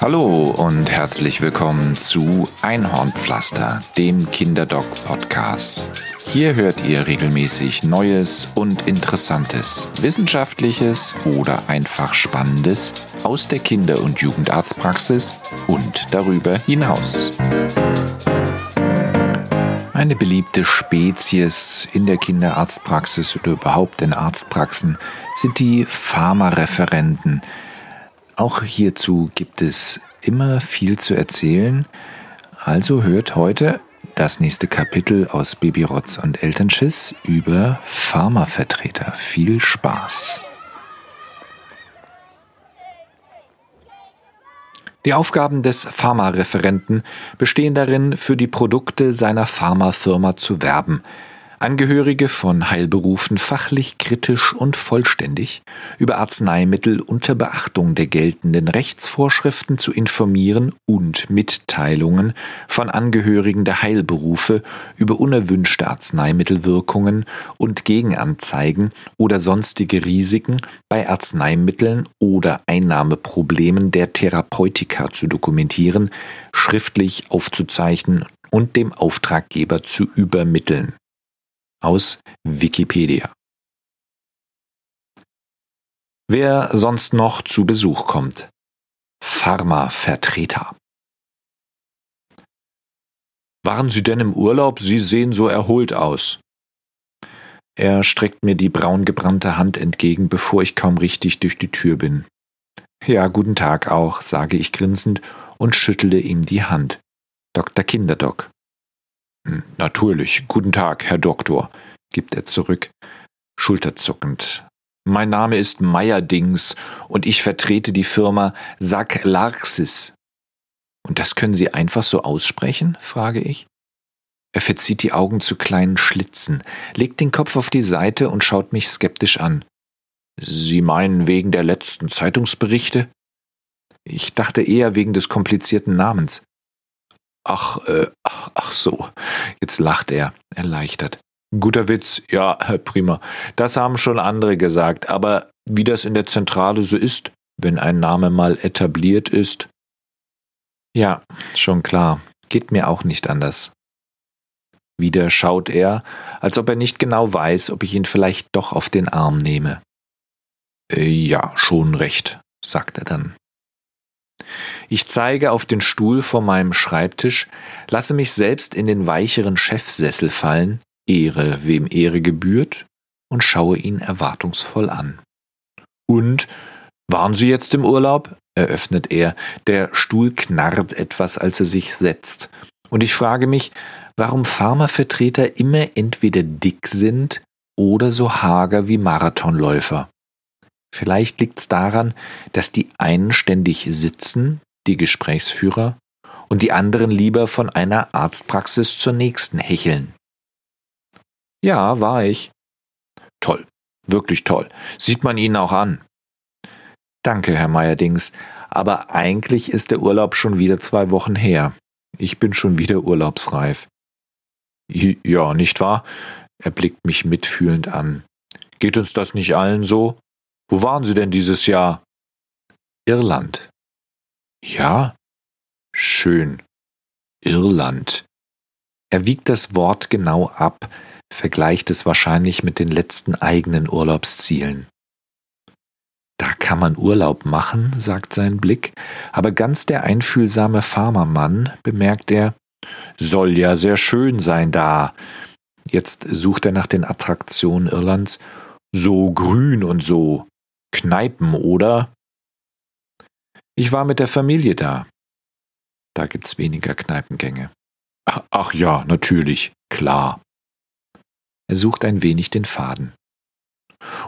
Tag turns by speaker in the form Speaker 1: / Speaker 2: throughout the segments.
Speaker 1: Hallo und herzlich willkommen zu Einhornpflaster, dem Kinderdoc-Podcast. Hier hört ihr regelmäßig Neues und Interessantes, Wissenschaftliches oder einfach Spannendes aus der Kinder- und Jugendarztpraxis und darüber hinaus. Eine beliebte Spezies in der Kinderarztpraxis oder überhaupt in Arztpraxen sind die Pharmareferenten. Auch hierzu gibt es immer viel zu erzählen. Also hört heute das nächste Kapitel aus Babyrotz und Elternschiss über Pharmavertreter. Viel Spaß! Die Aufgaben des Pharmareferenten bestehen darin, für die Produkte seiner Pharmafirma zu werben, Angehörige von Heilberufen fachlich, kritisch und vollständig über Arzneimittel unter Beachtung der geltenden Rechtsvorschriften zu informieren und Mitteilungen von Angehörigen der Heilberufe über unerwünschte Arzneimittelwirkungen und Gegenanzeigen oder sonstige Risiken bei Arzneimitteln oder Einnahmeproblemen der Therapeutika zu dokumentieren, schriftlich aufzuzeichnen und dem Auftraggeber zu übermitteln aus Wikipedia. Wer sonst noch zu Besuch kommt. Pharmavertreter. Waren Sie denn im Urlaub? Sie sehen so erholt aus. Er streckt mir die braungebrannte Hand entgegen, bevor ich kaum richtig durch die Tür bin. Ja, guten Tag auch, sage ich grinsend und schüttle ihm die Hand. Dr. Kinderdoc. Hm, natürlich, guten Tag, Herr Doktor, gibt er zurück, schulterzuckend. Mein Name ist Meyerdings und ich vertrete die Firma Sack Larxis. Und das können Sie einfach so aussprechen? frage ich. Er verzieht die Augen zu kleinen Schlitzen, legt den Kopf auf die Seite und schaut mich skeptisch an. Sie meinen wegen der letzten Zeitungsberichte? Ich dachte eher wegen des komplizierten Namens. Ach, äh, ach, ach so. Jetzt lacht er, erleichtert. Guter Witz, ja, prima. Das haben schon andere gesagt, aber wie das in der Zentrale so ist, wenn ein Name mal etabliert ist. Ja, schon klar. Geht mir auch nicht anders. Wieder schaut er, als ob er nicht genau weiß, ob ich ihn vielleicht doch auf den Arm nehme. Äh, ja, schon recht, sagt er dann. Ich zeige auf den Stuhl vor meinem Schreibtisch, lasse mich selbst in den weicheren Chefsessel fallen, Ehre, wem Ehre gebührt, und schaue ihn erwartungsvoll an. Und waren Sie jetzt im Urlaub? eröffnet er. Der Stuhl knarrt etwas, als er sich setzt. Und ich frage mich, warum Pharmavertreter immer entweder dick sind oder so hager wie Marathonläufer. Vielleicht liegt's daran, dass die einen ständig sitzen, die Gesprächsführer, und die anderen lieber von einer Arztpraxis zur nächsten hecheln. Ja, war ich. Toll, wirklich toll. Sieht man Ihnen auch an. Danke, Herr Meyerdings, aber eigentlich ist der Urlaub schon wieder zwei Wochen her. Ich bin schon wieder urlaubsreif. Ja, nicht wahr? Er blickt mich mitfühlend an. Geht uns das nicht allen so? Wo waren Sie denn dieses Jahr? Irland. Ja? Schön. Irland. Er wiegt das Wort genau ab, vergleicht es wahrscheinlich mit den letzten eigenen Urlaubszielen. Da kann man Urlaub machen, sagt sein Blick, aber ganz der einfühlsame Farmermann, bemerkt er, soll ja sehr schön sein da. Jetzt sucht er nach den Attraktionen Irlands. So grün und so. Kneipen, oder? Ich war mit der Familie da. Da gibt's weniger Kneipengänge. Ach ja, natürlich, klar. Er sucht ein wenig den Faden.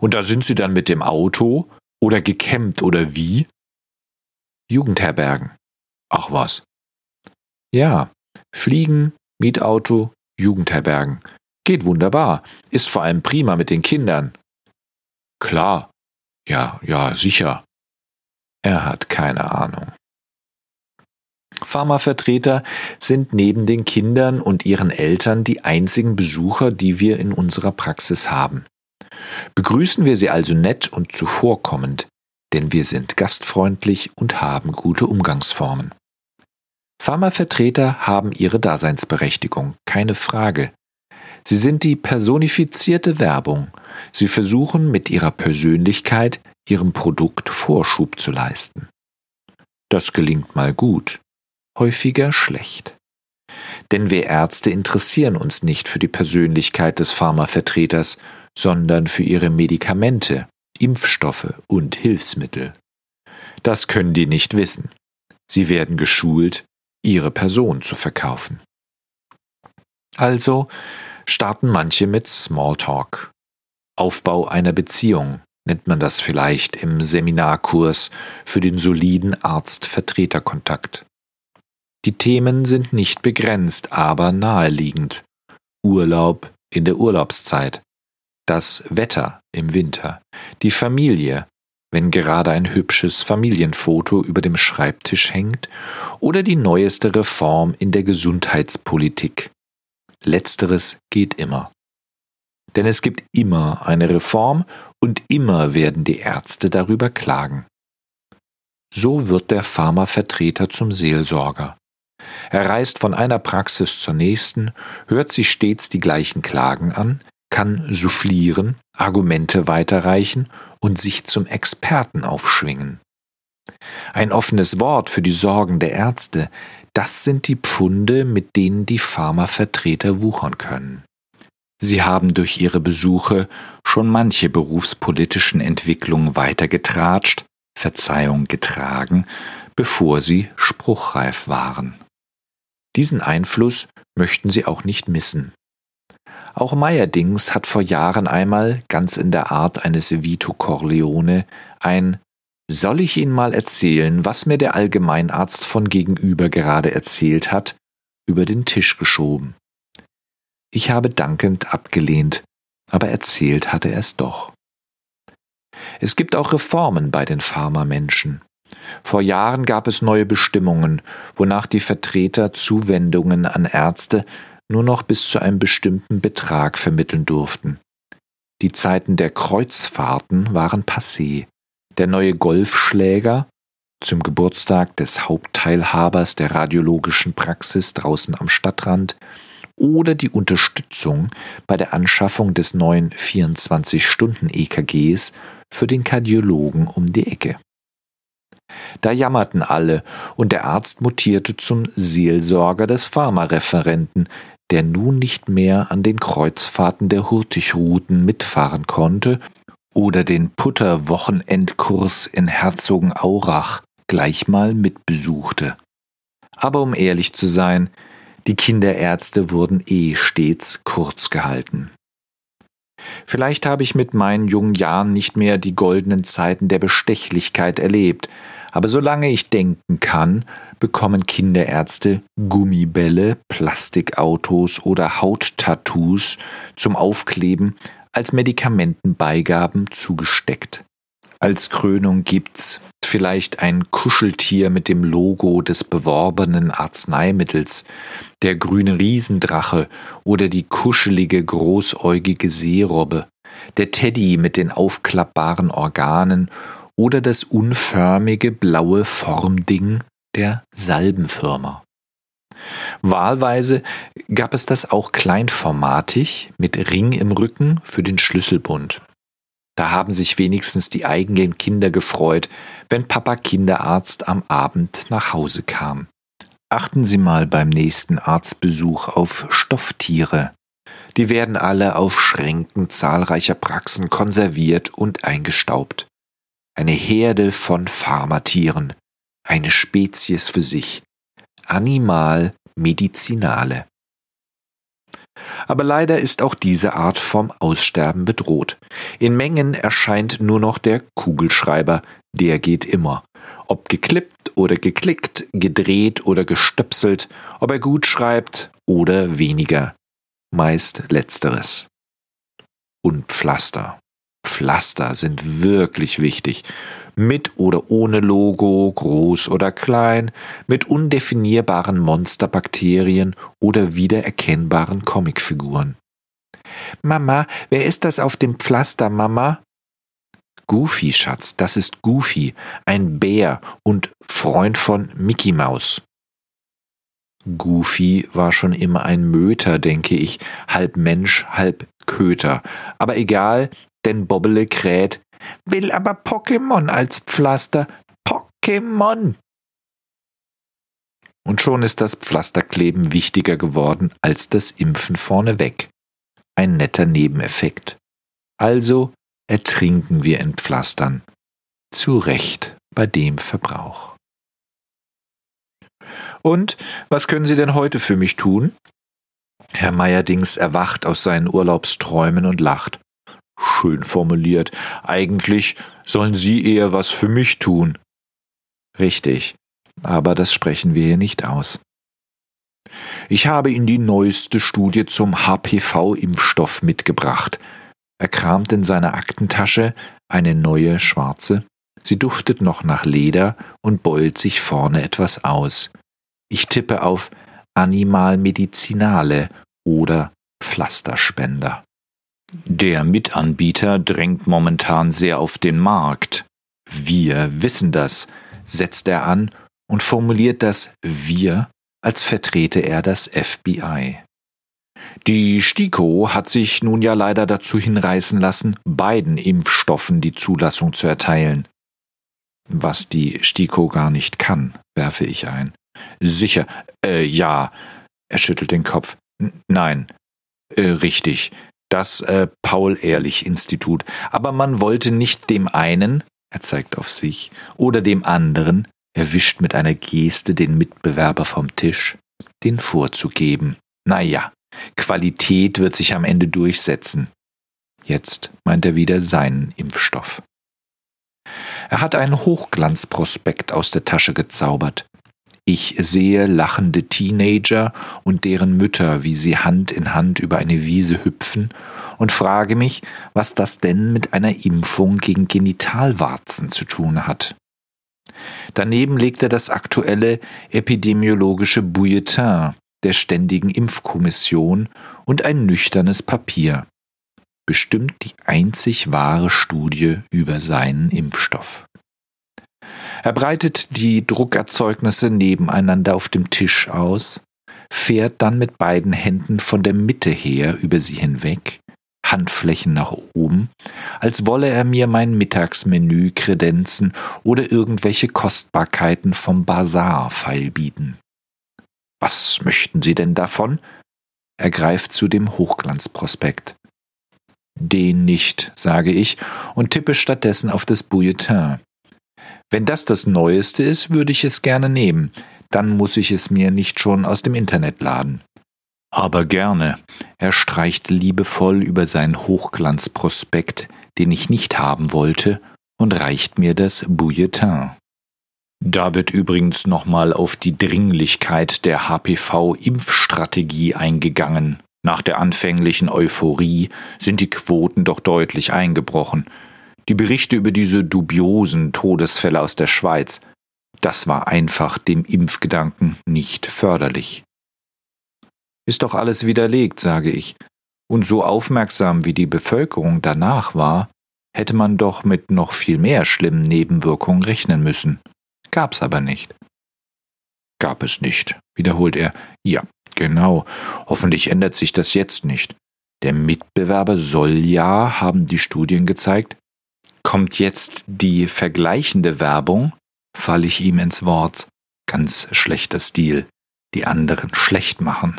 Speaker 1: Und da sind Sie dann mit dem Auto oder gekämmt oder wie? Jugendherbergen. Ach was. Ja, Fliegen, Mietauto, Jugendherbergen. Geht wunderbar. Ist vor allem prima mit den Kindern. Klar. Ja, ja, sicher. Er hat keine Ahnung. Pharmavertreter sind neben den Kindern und ihren Eltern die einzigen Besucher, die wir in unserer Praxis haben. Begrüßen wir sie also nett und zuvorkommend, denn wir sind gastfreundlich und haben gute Umgangsformen. Pharmavertreter haben ihre Daseinsberechtigung, keine Frage. Sie sind die personifizierte Werbung. Sie versuchen mit ihrer Persönlichkeit ihrem Produkt Vorschub zu leisten. Das gelingt mal gut, häufiger schlecht. Denn wir Ärzte interessieren uns nicht für die Persönlichkeit des Pharmavertreters, sondern für ihre Medikamente, Impfstoffe und Hilfsmittel. Das können die nicht wissen. Sie werden geschult, ihre Person zu verkaufen. Also starten manche mit Smalltalk. Aufbau einer Beziehung nennt man das vielleicht im Seminarkurs für den soliden Arzt-Vertreter-Kontakt. Die Themen sind nicht begrenzt, aber naheliegend. Urlaub in der Urlaubszeit, das Wetter im Winter, die Familie, wenn gerade ein hübsches Familienfoto über dem Schreibtisch hängt, oder die neueste Reform in der Gesundheitspolitik. Letzteres geht immer. Denn es gibt immer eine Reform und immer werden die Ärzte darüber klagen. So wird der Pharmavertreter zum Seelsorger. Er reist von einer Praxis zur nächsten, hört sich stets die gleichen Klagen an, kann soufflieren, Argumente weiterreichen und sich zum Experten aufschwingen. Ein offenes Wort für die Sorgen der Ärzte, das sind die Pfunde, mit denen die Pharmavertreter wuchern können. Sie haben durch ihre Besuche schon manche berufspolitischen Entwicklungen weitergetratscht, Verzeihung getragen, bevor sie spruchreif waren. Diesen Einfluss möchten sie auch nicht missen. Auch Meyerdings hat vor Jahren einmal, ganz in der Art eines Vito Corleone, ein Soll ich Ihnen mal erzählen, was mir der Allgemeinarzt von gegenüber gerade erzählt hat, über den Tisch geschoben. Ich habe dankend abgelehnt, aber erzählt hatte er es doch. Es gibt auch Reformen bei den Pharmamenschen. Vor Jahren gab es neue Bestimmungen, wonach die Vertreter Zuwendungen an Ärzte nur noch bis zu einem bestimmten Betrag vermitteln durften. Die Zeiten der Kreuzfahrten waren passé. Der neue Golfschläger zum Geburtstag des Hauptteilhabers der radiologischen Praxis draußen am Stadtrand oder die Unterstützung bei der Anschaffung des neuen 24-Stunden-EKGs für den Kardiologen um die Ecke. Da jammerten alle, und der Arzt mutierte zum Seelsorger des Pharmareferenten, der nun nicht mehr an den Kreuzfahrten der Hurtigrouten mitfahren konnte oder den Putter-Wochenendkurs in Herzogenaurach gleich mal mitbesuchte. Aber um ehrlich zu sein, die Kinderärzte wurden eh stets kurz gehalten. Vielleicht habe ich mit meinen jungen Jahren nicht mehr die goldenen Zeiten der Bestechlichkeit erlebt, aber solange ich denken kann, bekommen Kinderärzte Gummibälle, Plastikautos oder Hauttattoos zum Aufkleben als Medikamentenbeigaben zugesteckt. Als Krönung gibt's vielleicht ein Kuscheltier mit dem Logo des beworbenen Arzneimittels, der grüne Riesendrache oder die kuschelige großäugige Seerobbe, der Teddy mit den aufklappbaren Organen oder das unförmige blaue Formding der Salbenfirma. Wahlweise gab es das auch kleinformatig mit Ring im Rücken für den Schlüsselbund. Da haben sich wenigstens die eigenen Kinder gefreut, wenn Papa Kinderarzt am Abend nach Hause kam. Achten Sie mal beim nächsten Arztbesuch auf Stofftiere. Die werden alle auf Schränken zahlreicher Praxen konserviert und eingestaubt. Eine Herde von Pharmatieren, eine Spezies für sich. Animal Medizinale. Aber leider ist auch diese Art vom Aussterben bedroht. In Mengen erscheint nur noch der Kugelschreiber, der geht immer. Ob geklippt oder geklickt, gedreht oder gestöpselt, ob er gut schreibt oder weniger. Meist letzteres. Und Pflaster. Pflaster sind wirklich wichtig. Mit oder ohne Logo, groß oder klein, mit undefinierbaren Monsterbakterien oder wiedererkennbaren Comicfiguren. Mama, wer ist das auf dem Pflaster, Mama? Goofy, Schatz, das ist Goofy, ein Bär und Freund von Mickey Maus. Goofy war schon immer ein Möter, denke ich, halb Mensch, halb Köter. Aber egal, denn Bobbele kräht, will aber Pokémon als Pflaster. Pokémon! Und schon ist das Pflasterkleben wichtiger geworden als das Impfen vorneweg. Ein netter Nebeneffekt. Also ertrinken wir in Pflastern. Zu Recht bei dem Verbrauch. Und was können Sie denn heute für mich tun? Herr Meierdings erwacht aus seinen Urlaubsträumen und lacht. Schön formuliert. Eigentlich sollen Sie eher was für mich tun. Richtig, aber das sprechen wir hier nicht aus. Ich habe Ihnen die neueste Studie zum HPV-Impfstoff mitgebracht. Er kramt in seiner Aktentasche eine neue schwarze. Sie duftet noch nach Leder und beult sich vorne etwas aus. Ich tippe auf Animal Medicinale oder Pflasterspender. Der Mitanbieter drängt momentan sehr auf den Markt. Wir wissen das, setzt er an und formuliert das Wir, als vertrete er das FBI. Die STIKO hat sich nun ja leider dazu hinreißen lassen, beiden Impfstoffen die Zulassung zu erteilen. Was die STIKO gar nicht kann, werfe ich ein. Sicher, äh, ja. Er schüttelt den Kopf. N nein, äh, richtig. Das äh, Paul-Ehrlich-Institut. Aber man wollte nicht dem einen, er zeigt auf sich, oder dem anderen, er wischt mit einer Geste den Mitbewerber vom Tisch, den vorzugeben. Naja, Qualität wird sich am Ende durchsetzen. Jetzt meint er wieder seinen Impfstoff. Er hat einen Hochglanzprospekt aus der Tasche gezaubert. Ich sehe lachende Teenager und deren Mütter, wie sie Hand in Hand über eine Wiese hüpfen, und frage mich, was das denn mit einer Impfung gegen Genitalwarzen zu tun hat. Daneben legt er das aktuelle epidemiologische Bulletin der Ständigen Impfkommission und ein nüchternes Papier. Bestimmt die einzig wahre Studie über seinen Impfstoff. Er breitet die Druckerzeugnisse nebeneinander auf dem Tisch aus, fährt dann mit beiden Händen von der Mitte her über sie hinweg, Handflächen nach oben, als wolle er mir mein Mittagsmenü kredenzen oder irgendwelche Kostbarkeiten vom Bazar feilbieten. Was möchten Sie denn davon? Er greift zu dem Hochglanzprospekt. Den nicht, sage ich und tippe stattdessen auf das Bulletin. Wenn das das Neueste ist, würde ich es gerne nehmen. Dann muss ich es mir nicht schon aus dem Internet laden. Aber gerne. Er streicht liebevoll über seinen Hochglanzprospekt, den ich nicht haben wollte, und reicht mir das Bulletin. Da wird übrigens nochmal auf die Dringlichkeit der HPV-Impfstrategie eingegangen. Nach der anfänglichen Euphorie sind die Quoten doch deutlich eingebrochen. Die Berichte über diese dubiosen Todesfälle aus der Schweiz, das war einfach dem Impfgedanken nicht förderlich. Ist doch alles widerlegt, sage ich. Und so aufmerksam wie die Bevölkerung danach war, hätte man doch mit noch viel mehr schlimmen Nebenwirkungen rechnen müssen. Gab's aber nicht. Gab es nicht, wiederholt er. Ja, genau. Hoffentlich ändert sich das jetzt nicht. Der Mitbewerber soll ja, haben die Studien gezeigt, Kommt jetzt die vergleichende Werbung, falle ich ihm ins Wort. Ganz schlechter Stil. Die anderen schlecht machen.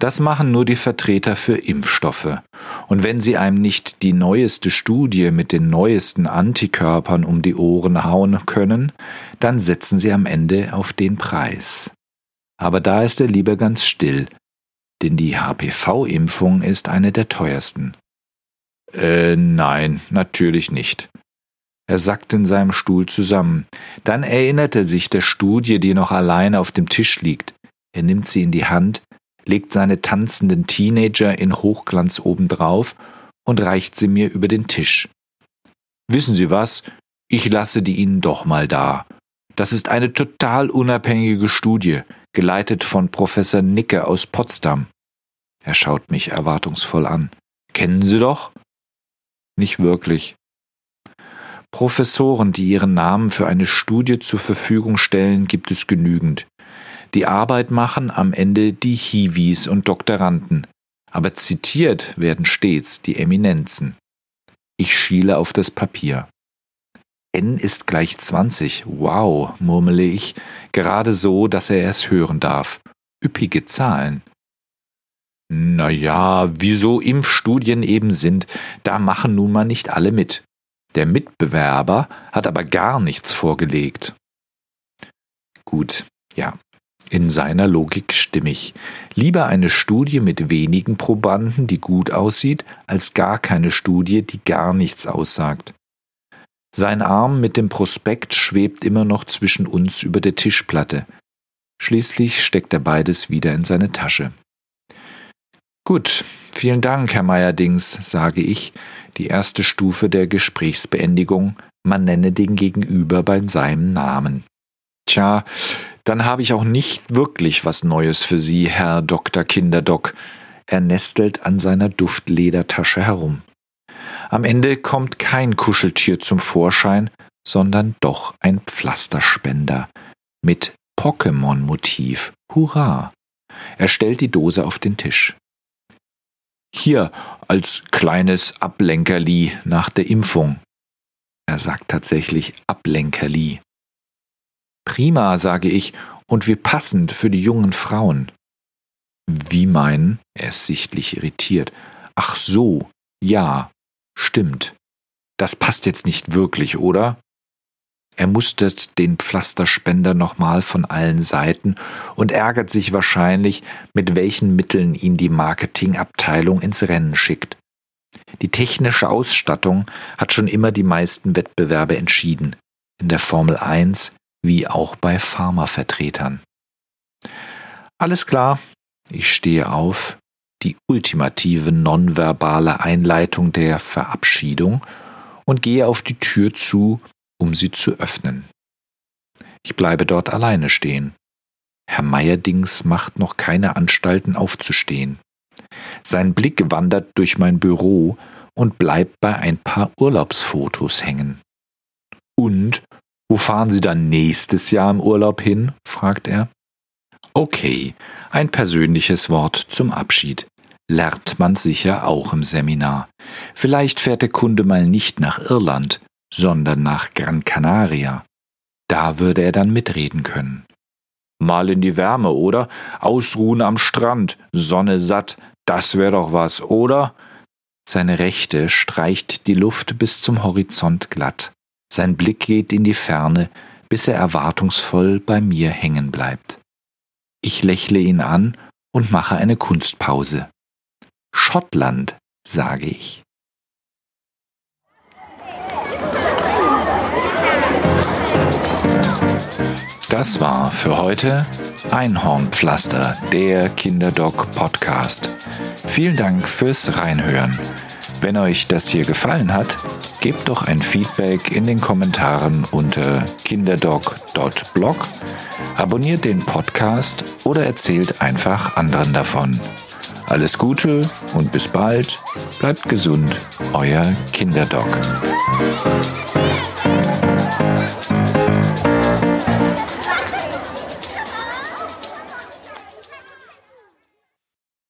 Speaker 1: Das machen nur die Vertreter für Impfstoffe. Und wenn sie einem nicht die neueste Studie mit den neuesten Antikörpern um die Ohren hauen können, dann setzen sie am Ende auf den Preis. Aber da ist er lieber ganz still, denn die HPV-Impfung ist eine der teuersten. Äh, nein, natürlich nicht. Er sackte in seinem Stuhl zusammen. Dann erinnert er sich der Studie, die noch alleine auf dem Tisch liegt. Er nimmt sie in die Hand, legt seine tanzenden Teenager in Hochglanz obendrauf und reicht sie mir über den Tisch. Wissen Sie was? Ich lasse die Ihnen doch mal da. Das ist eine total unabhängige Studie, geleitet von Professor Nicke aus Potsdam. Er schaut mich erwartungsvoll an. Kennen Sie doch? Nicht wirklich. Professoren, die ihren Namen für eine Studie zur Verfügung stellen, gibt es genügend. Die Arbeit machen am Ende die Hiwis und Doktoranden, aber zitiert werden stets die Eminenzen. Ich schiele auf das Papier. N ist gleich 20. Wow, murmele ich, gerade so, dass er es hören darf. Üppige Zahlen. Naja, wieso Impfstudien eben sind, da machen nun mal nicht alle mit. Der Mitbewerber hat aber gar nichts vorgelegt. Gut, ja, in seiner Logik stimmig. Lieber eine Studie mit wenigen Probanden, die gut aussieht, als gar keine Studie, die gar nichts aussagt. Sein Arm mit dem Prospekt schwebt immer noch zwischen uns über der Tischplatte. Schließlich steckt er beides wieder in seine Tasche. Gut, vielen Dank, Herr Meyerdings, sage ich, die erste Stufe der Gesprächsbeendigung, man nenne den Gegenüber bei seinem Namen. Tja, dann habe ich auch nicht wirklich was Neues für Sie, Herr Dr. Kinderdoc. Er nestelt an seiner Duftledertasche herum. Am Ende kommt kein Kuscheltier zum Vorschein, sondern doch ein Pflasterspender mit Pokémon-Motiv. Hurra! Er stellt die Dose auf den Tisch. Hier als kleines Ablenkerli nach der Impfung. Er sagt tatsächlich Ablenkerli. Prima, sage ich, und wie passend für die jungen Frauen. Wie meinen? Er ist sichtlich irritiert. Ach so, ja, Stimmt. Das passt jetzt nicht wirklich, oder? Er mustert den Pflasterspender nochmal von allen Seiten und ärgert sich wahrscheinlich, mit welchen Mitteln ihn die Marketingabteilung ins Rennen schickt. Die technische Ausstattung hat schon immer die meisten Wettbewerbe entschieden, in der Formel 1 wie auch bei Pharmavertretern. Alles klar, ich stehe auf, die ultimative nonverbale Einleitung der Verabschiedung und gehe auf die Tür zu, um sie zu öffnen. Ich bleibe dort alleine stehen. Herr Meyerdings macht noch keine Anstalten aufzustehen. Sein Blick wandert durch mein Büro und bleibt bei ein paar Urlaubsfotos hängen. Und wo fahren Sie dann nächstes Jahr im Urlaub hin? fragt er. Okay, ein persönliches Wort zum Abschied. Lernt man sicher auch im Seminar. Vielleicht fährt der Kunde mal nicht nach Irland, sondern nach Gran Canaria. Da würde er dann mitreden können. Mal in die Wärme, oder? Ausruhen am Strand, Sonne satt, das wäre doch was, oder? Seine Rechte streicht die Luft bis zum Horizont glatt. Sein Blick geht in die Ferne, bis er erwartungsvoll bei mir hängen bleibt. Ich lächle ihn an und mache eine Kunstpause. Schottland, sage ich. Das war für heute Einhornpflaster, der Kinderdoc Podcast. Vielen Dank fürs Reinhören. Wenn euch das hier gefallen hat, gebt doch ein Feedback in den Kommentaren unter kinderdoc.blog, abonniert den Podcast oder erzählt einfach anderen davon. Alles Gute und bis bald. Bleibt gesund, euer Kinderdoc.